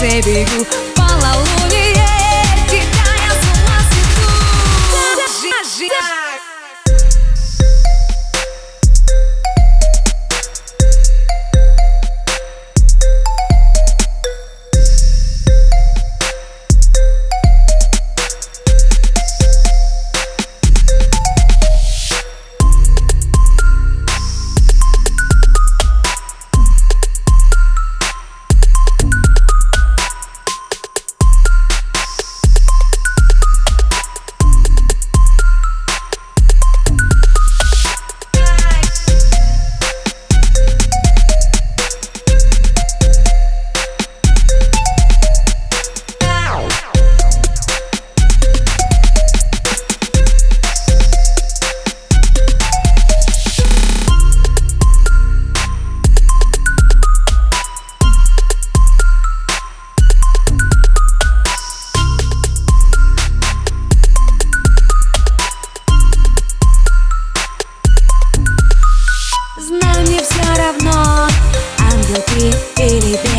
be you все равно, ангел ты или бед.